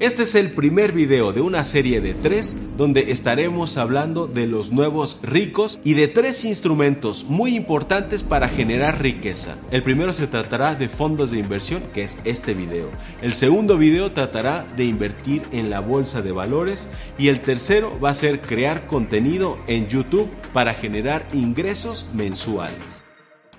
Este es el primer video de una serie de tres donde estaremos hablando de los nuevos ricos y de tres instrumentos muy importantes para generar riqueza. El primero se tratará de fondos de inversión, que es este video. El segundo video tratará de invertir en la bolsa de valores y el tercero va a ser crear contenido en YouTube para generar ingresos mensuales.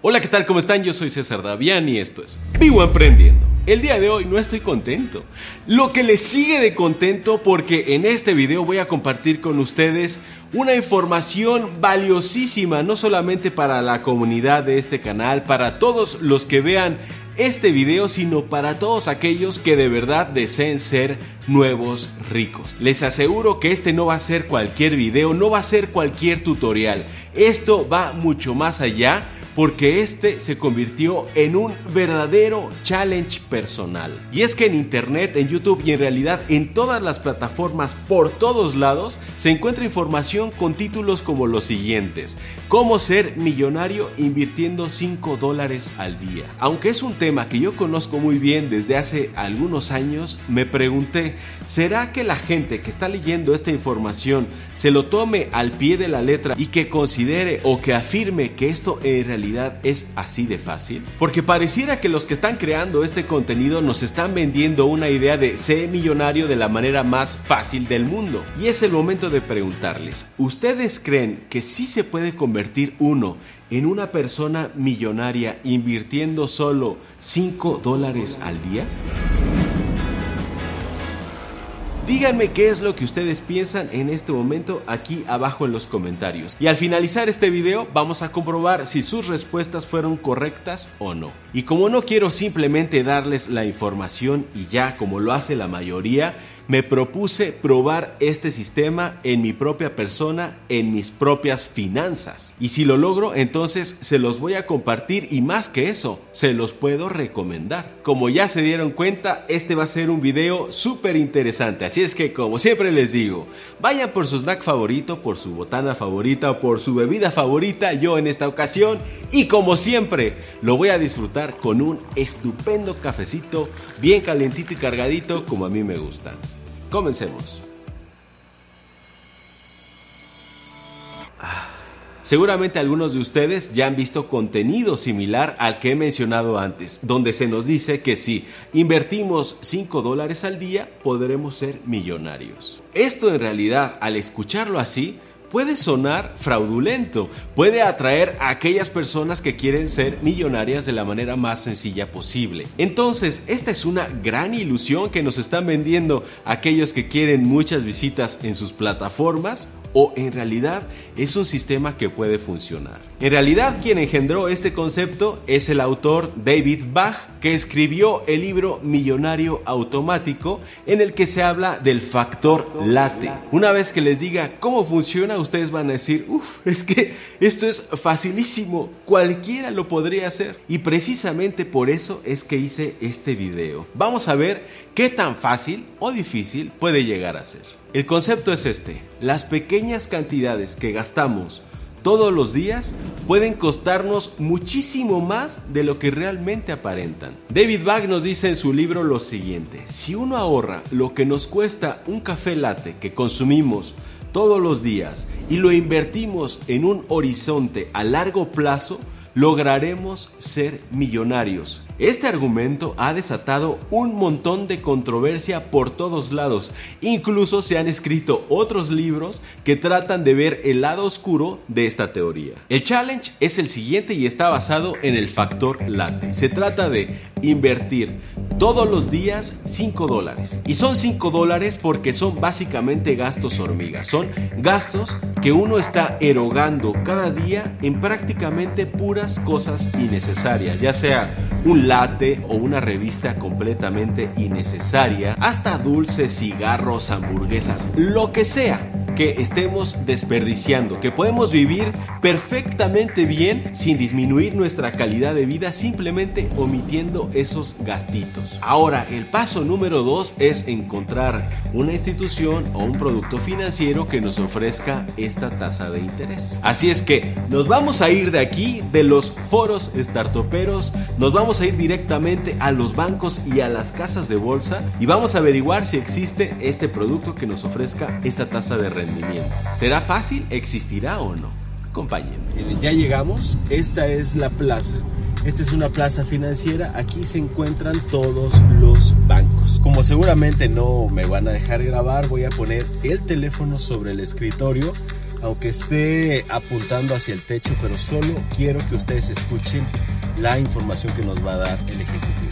Hola, ¿qué tal? ¿Cómo están? Yo soy César Davián y esto es Vivo Emprendiendo. El día de hoy no estoy contento. Lo que le sigue de contento porque en este video voy a compartir con ustedes una información valiosísima, no solamente para la comunidad de este canal, para todos los que vean este video, sino para todos aquellos que de verdad deseen ser nuevos ricos. Les aseguro que este no va a ser cualquier video, no va a ser cualquier tutorial. Esto va mucho más allá porque este se convirtió en un verdadero challenge personal. Y es que en internet, en YouTube y en realidad en todas las plataformas por todos lados se encuentra información con títulos como los siguientes. Cómo ser millonario invirtiendo 5 dólares al día. Aunque es un tema que yo conozco muy bien desde hace algunos años, me pregunté, ¿será que la gente que está leyendo esta información se lo tome al pie de la letra y que considere o que afirme que esto en realidad es así de fácil? Porque pareciera que los que están creando este contenido nos están vendiendo una idea de ser millonario de la manera más fácil del mundo. Y es el momento de preguntarles, ¿ustedes creen que sí se puede convertir uno en una persona millonaria invirtiendo solo 5 dólares al día? Díganme qué es lo que ustedes piensan en este momento aquí abajo en los comentarios. Y al finalizar este video vamos a comprobar si sus respuestas fueron correctas o no. Y como no quiero simplemente darles la información y ya como lo hace la mayoría, me propuse probar este sistema en mi propia persona, en mis propias finanzas. Y si lo logro, entonces se los voy a compartir y más que eso, se los puedo recomendar. Como ya se dieron cuenta, este va a ser un video súper interesante. Así es que, como siempre les digo, vayan por su snack favorito, por su botana favorita por su bebida favorita, yo en esta ocasión. Y como siempre, lo voy a disfrutar con un estupendo cafecito, bien calentito y cargadito como a mí me gusta. Comencemos. Seguramente algunos de ustedes ya han visto contenido similar al que he mencionado antes, donde se nos dice que si invertimos 5 dólares al día podremos ser millonarios. Esto en realidad, al escucharlo así, puede sonar fraudulento, puede atraer a aquellas personas que quieren ser millonarias de la manera más sencilla posible. Entonces, esta es una gran ilusión que nos están vendiendo aquellos que quieren muchas visitas en sus plataformas o en realidad es un sistema que puede funcionar. En realidad quien engendró este concepto es el autor David Bach que escribió el libro Millonario Automático en el que se habla del factor late. Una vez que les diga cómo funciona ustedes van a decir, uff, es que esto es facilísimo, cualquiera lo podría hacer. Y precisamente por eso es que hice este video. Vamos a ver qué tan fácil o difícil puede llegar a ser. El concepto es este, las pequeñas cantidades que gastamos todos los días pueden costarnos muchísimo más de lo que realmente aparentan. David Bach nos dice en su libro lo siguiente, si uno ahorra lo que nos cuesta un café latte que consumimos todos los días y lo invertimos en un horizonte a largo plazo, lograremos ser millonarios. Este argumento ha desatado un montón de controversia por todos lados. Incluso se han escrito otros libros que tratan de ver el lado oscuro de esta teoría. El challenge es el siguiente y está basado en el factor late. Se trata de invertir todos los días 5 dólares. Y son 5 dólares porque son básicamente gastos hormigas. Son gastos que uno está erogando cada día en prácticamente puras cosas innecesarias, ya sea un latte o una revista completamente innecesaria, hasta dulces, cigarros, hamburguesas, lo que sea que estemos desperdiciando, que podemos vivir perfectamente bien sin disminuir nuestra calidad de vida simplemente omitiendo esos gastitos. Ahora, el paso número dos es encontrar una institución o un producto financiero que nos ofrezca esta tasa de interés. Así es que nos vamos a ir de aquí, de los foros startuperos, nos vamos a ir directamente a los bancos y a las casas de bolsa y vamos a averiguar si existe este producto que nos ofrezca esta tasa de ¿Será fácil? ¿Existirá o no? Acompáñenme. Ya llegamos, esta es la plaza. Esta es una plaza financiera, aquí se encuentran todos los bancos. Como seguramente no me van a dejar grabar, voy a poner el teléfono sobre el escritorio, aunque esté apuntando hacia el techo, pero solo quiero que ustedes escuchen la información que nos va a dar el ejecutivo.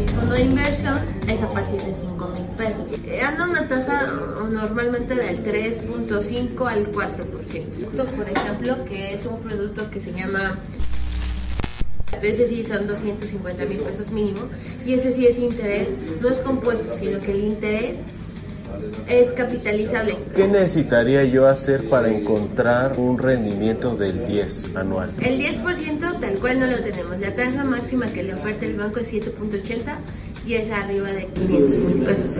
El fondo de inversión es a partir de 5 mil pesos. Eh, anda una tasa normalmente del 3.5 al 4%. Por ejemplo, que es un producto que se llama a veces sí son 250 mil pesos mínimo y ese sí es interés, no es compuesto, sino que el interés es capitalizable. ¿Qué necesitaría yo hacer para encontrar un rendimiento del 10 anual? El 10% tal cual no lo tenemos. La tasa máxima que le oferta el banco es 7.80 y es arriba de 500 mil pesos.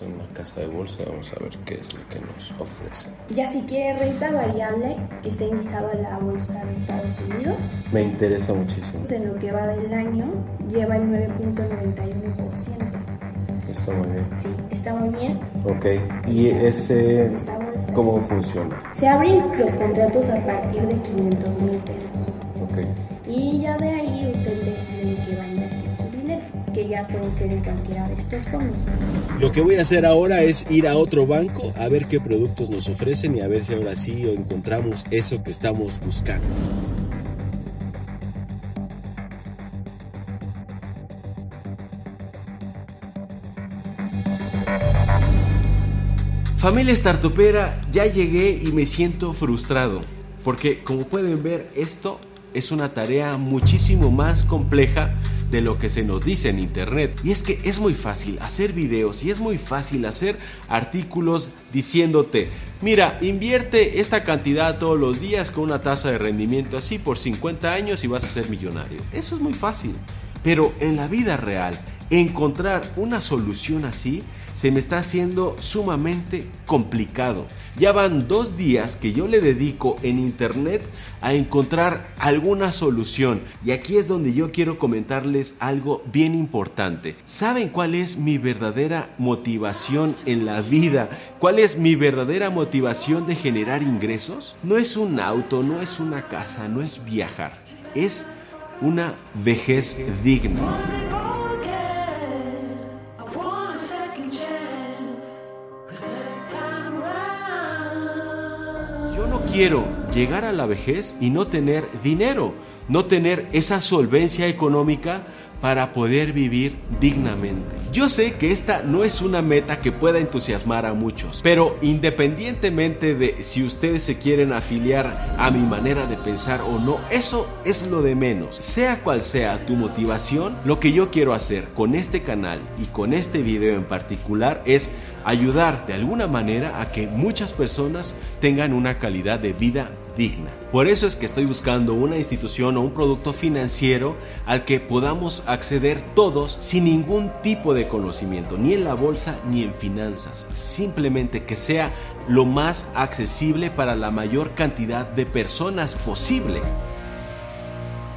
De bolsa, vamos a ver qué es lo que nos ofrece. Ya si quiere renta variable que está indexado a la bolsa de Estados Unidos. Me interesa muchísimo. En lo que va del año lleva el 9.91%. Está muy bien. Sí, está muy bien. Ok, ¿y ese cómo funciona? Se abren los contratos a partir de 500 mil pesos. Ok. Y ya de ahí ya pueden ser en cualquiera de estos fondos. Lo que voy a hacer ahora es ir a otro banco a ver qué productos nos ofrecen y a ver si ahora sí encontramos eso que estamos buscando. Familia Startupera, ya llegué y me siento frustrado, porque como pueden ver esto es una tarea muchísimo más compleja de lo que se nos dice en internet. Y es que es muy fácil hacer videos y es muy fácil hacer artículos diciéndote, mira, invierte esta cantidad todos los días con una tasa de rendimiento así por 50 años y vas a ser millonario. Eso es muy fácil. Pero en la vida real, encontrar una solución así se me está haciendo sumamente complicado. Ya van dos días que yo le dedico en internet a encontrar alguna solución y aquí es donde yo quiero comentarles algo bien importante. ¿Saben cuál es mi verdadera motivación en la vida? ¿Cuál es mi verdadera motivación de generar ingresos? No es un auto, no es una casa, no es viajar, es una vejez digna. quiero llegar a la vejez y no tener dinero, no tener esa solvencia económica para poder vivir dignamente. Yo sé que esta no es una meta que pueda entusiasmar a muchos, pero independientemente de si ustedes se quieren afiliar a mi manera de pensar o no, eso es lo de menos. Sea cual sea tu motivación, lo que yo quiero hacer con este canal y con este video en particular es ayudar de alguna manera a que muchas personas tengan una calidad de vida digna. Por eso es que estoy buscando una institución o un producto financiero al que podamos acceder todos sin ningún tipo de conocimiento, ni en la bolsa ni en finanzas. Simplemente que sea lo más accesible para la mayor cantidad de personas posible.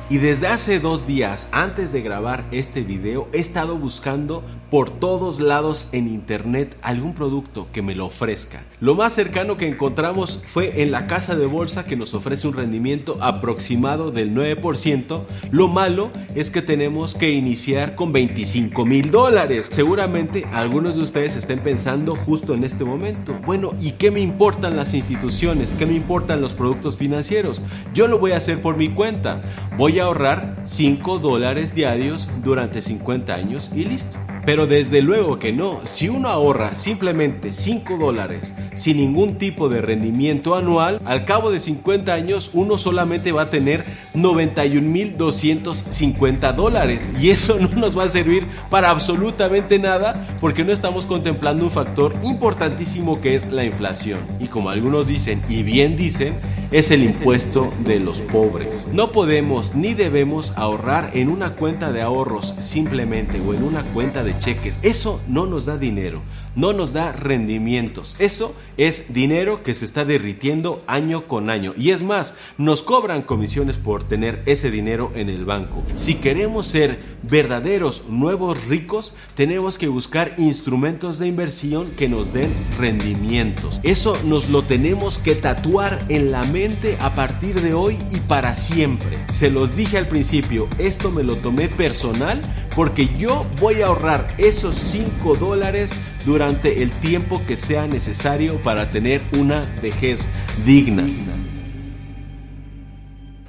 Y desde hace dos días antes de grabar este video he estado buscando por todos lados en internet algún producto que me lo ofrezca. Lo más cercano que encontramos fue en la casa de bolsa que nos ofrece un rendimiento aproximado del 9%. Lo malo es que tenemos que iniciar con 25 mil dólares. Seguramente algunos de ustedes estén pensando justo en este momento. Bueno, ¿y qué me importan las instituciones? ¿Qué me importan los productos financieros? Yo lo voy a hacer por mi cuenta. Voy ahorrar 5 dólares diarios durante 50 años y listo. Pero desde luego que no, si uno ahorra simplemente 5 dólares sin ningún tipo de rendimiento anual, al cabo de 50 años uno solamente va a tener 91.250 dólares y eso no nos va a servir para absolutamente nada porque no estamos contemplando un factor importantísimo que es la inflación. Y como algunos dicen y bien dicen, es el impuesto de los pobres. No podemos ni debemos ahorrar en una cuenta de ahorros simplemente o en una cuenta de cheques. Eso no nos da dinero no nos da rendimientos. Eso es dinero que se está derritiendo año con año. Y es más, nos cobran comisiones por tener ese dinero en el banco. Si queremos ser verdaderos nuevos ricos, tenemos que buscar instrumentos de inversión que nos den rendimientos. Eso nos lo tenemos que tatuar en la mente a partir de hoy y para siempre. Se los dije al principio, esto me lo tomé personal porque yo voy a ahorrar esos 5 dólares durante el tiempo que sea necesario para tener una vejez digna.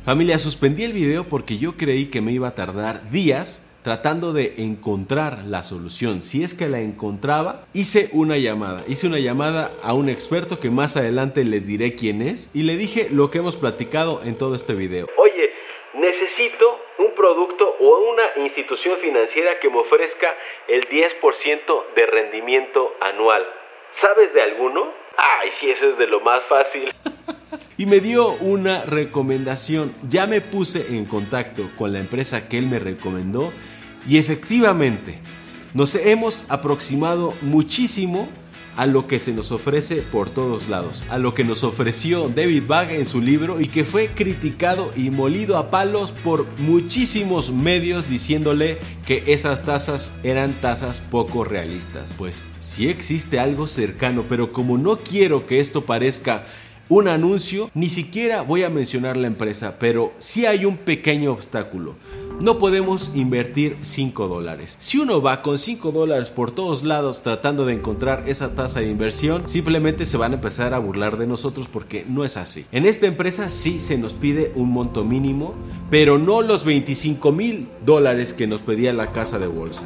Familia, suspendí el video porque yo creí que me iba a tardar días tratando de encontrar la solución. Si es que la encontraba, hice una llamada. Hice una llamada a un experto que más adelante les diré quién es y le dije lo que hemos platicado en todo este video. Oye, necesito un producto o una institución financiera que me ofrezca el 10% de rendimiento anual. ¿Sabes de alguno? Ay, si eso es de lo más fácil. y me dio una recomendación. Ya me puse en contacto con la empresa que él me recomendó y efectivamente nos hemos aproximado muchísimo a lo que se nos ofrece por todos lados, a lo que nos ofreció David Bag en su libro y que fue criticado y molido a palos por muchísimos medios diciéndole que esas tasas eran tasas poco realistas. Pues sí existe algo cercano, pero como no quiero que esto parezca un anuncio, ni siquiera voy a mencionar la empresa, pero sí hay un pequeño obstáculo no podemos invertir 5 dólares. Si uno va con 5 dólares por todos lados tratando de encontrar esa tasa de inversión, simplemente se van a empezar a burlar de nosotros porque no es así. En esta empresa sí se nos pide un monto mínimo, pero no los 25 mil dólares que nos pedía la casa de bolsa.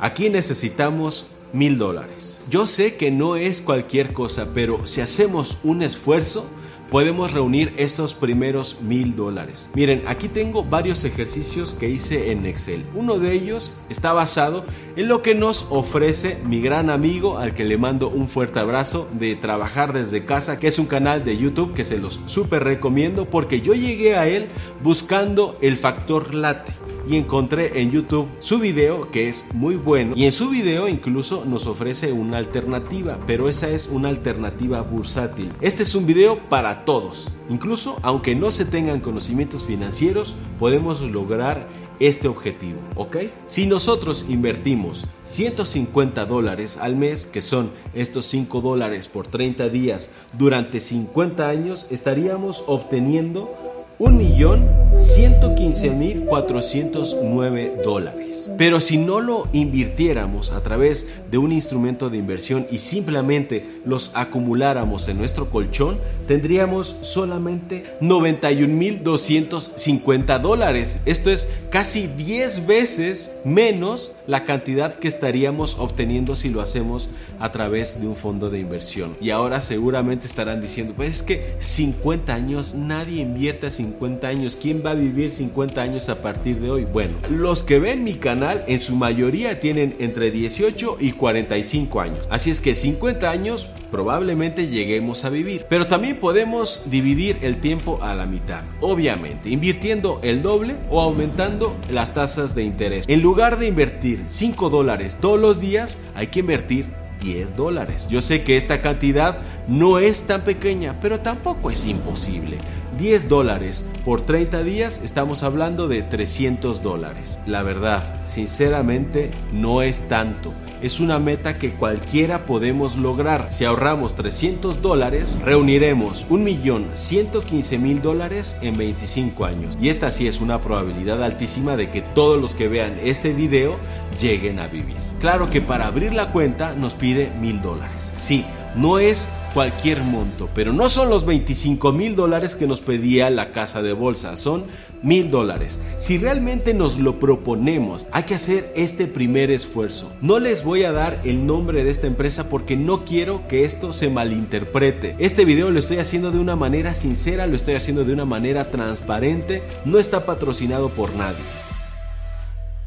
Aquí necesitamos mil dólares. Yo sé que no es cualquier cosa, pero si hacemos un esfuerzo, podemos reunir estos primeros mil dólares. Miren, aquí tengo varios ejercicios que hice en Excel. Uno de ellos está basado en lo que nos ofrece mi gran amigo, al que le mando un fuerte abrazo, de Trabajar desde casa, que es un canal de YouTube que se los súper recomiendo porque yo llegué a él buscando el factor late y encontré en YouTube su video que es muy bueno y en su video incluso nos ofrece una alternativa, pero esa es una alternativa bursátil. Este es un video para todos, incluso aunque no se tengan conocimientos financieros, podemos lograr este objetivo, ¿ok? Si nosotros invertimos 150 dólares al mes, que son estos 5 dólares por 30 días durante 50 años, estaríamos obteniendo 1.115.409 dólares. Pero si no lo invirtiéramos a través de un instrumento de inversión y simplemente los acumuláramos en nuestro colchón, tendríamos solamente 91.250 dólares. Esto es casi 10 veces menos la cantidad que estaríamos obteniendo si lo hacemos a través de un fondo de inversión. Y ahora seguramente estarán diciendo, pues es que 50 años nadie invierte 50 años. ¿Quién va a vivir 50 años a partir de hoy? Bueno, los que ven mi canal en su mayoría tienen entre 18 y 45 años. Así es que 50 años probablemente lleguemos a vivir. Pero también podemos dividir el tiempo a la mitad. Obviamente, invirtiendo el doble o aumentando las tasas de interés. En lugar de invertir 5 dólares todos los días, hay que invertir 10 dólares. Yo sé que esta cantidad no es tan pequeña, pero tampoco es imposible. 10 dólares por 30 días, estamos hablando de 300 dólares. La verdad, sinceramente, no es tanto. Es una meta que cualquiera podemos lograr. Si ahorramos 300 dólares, reuniremos 1.115.000 dólares en 25 años. Y esta sí es una probabilidad altísima de que todos los que vean este video lleguen a vivir. Claro que para abrir la cuenta nos pide mil dólares. Sí, no es cualquier monto, pero no son los 25 mil dólares que nos pedía la casa de bolsa, son mil dólares. Si realmente nos lo proponemos, hay que hacer este primer esfuerzo. No les voy a dar el nombre de esta empresa porque no quiero que esto se malinterprete. Este video lo estoy haciendo de una manera sincera, lo estoy haciendo de una manera transparente, no está patrocinado por nadie.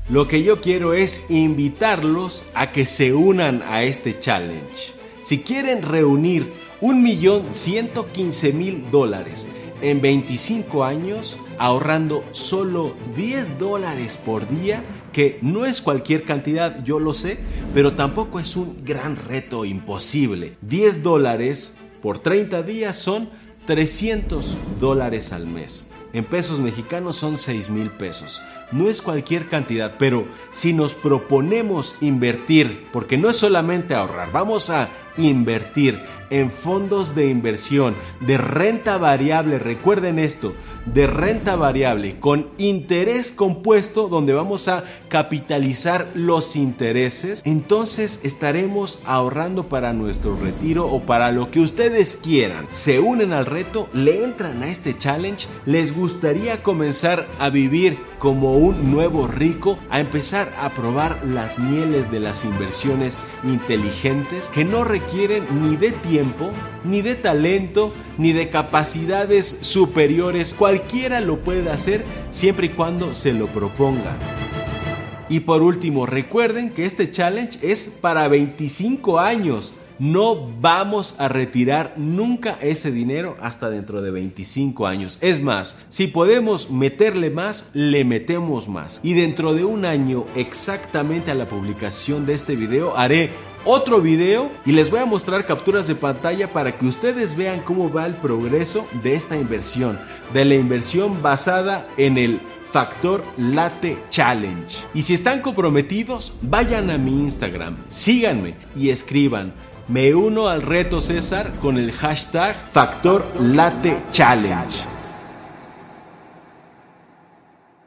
Lo que yo quiero es invitarlos a que se unan a este challenge. Si quieren reunir 1.115.000 dólares en 25 años, ahorrando solo 10 dólares por día, que no es cualquier cantidad, yo lo sé, pero tampoco es un gran reto imposible. 10 dólares por 30 días son 300 dólares al mes. En pesos mexicanos son 6 mil pesos. No es cualquier cantidad, pero si nos proponemos invertir, porque no es solamente ahorrar, vamos a invertir en fondos de inversión de renta variable, recuerden esto, de renta variable con interés compuesto donde vamos a capitalizar los intereses, entonces estaremos ahorrando para nuestro retiro o para lo que ustedes quieran. Se unen al reto, le entran a este challenge, les gustaría comenzar a vivir como un nuevo rico, a empezar a probar las mieles de las inversiones inteligentes que no requieren ni de ni de talento, ni de capacidades superiores. Cualquiera lo puede hacer siempre y cuando se lo proponga. Y por último, recuerden que este challenge es para 25 años no vamos a retirar nunca ese dinero hasta dentro de 25 años. Es más, si podemos meterle más, le metemos más. Y dentro de un año exactamente a la publicación de este video haré otro video y les voy a mostrar capturas de pantalla para que ustedes vean cómo va el progreso de esta inversión, de la inversión basada en el Factor Late Challenge. Y si están comprometidos, vayan a mi Instagram, síganme y escriban me uno al reto César con el hashtag Factor Late Challenge.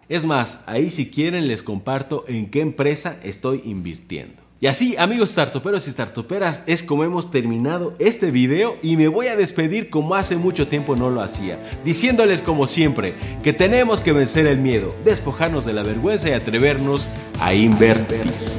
Es más, ahí si quieren les comparto en qué empresa estoy invirtiendo. Y así, amigos startuperos y startuperas, es como hemos terminado este video y me voy a despedir como hace mucho tiempo no lo hacía, diciéndoles como siempre que tenemos que vencer el miedo, despojarnos de la vergüenza y atrevernos a invertir.